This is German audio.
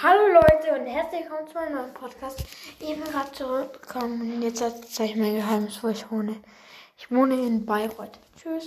Hallo Leute und herzlich willkommen zu meinem neuen Podcast. Ich bin gerade zurückgekommen und jetzt zeige ich mein Geheimnis, wo ich wohne. Ich wohne in Bayreuth. Tschüss.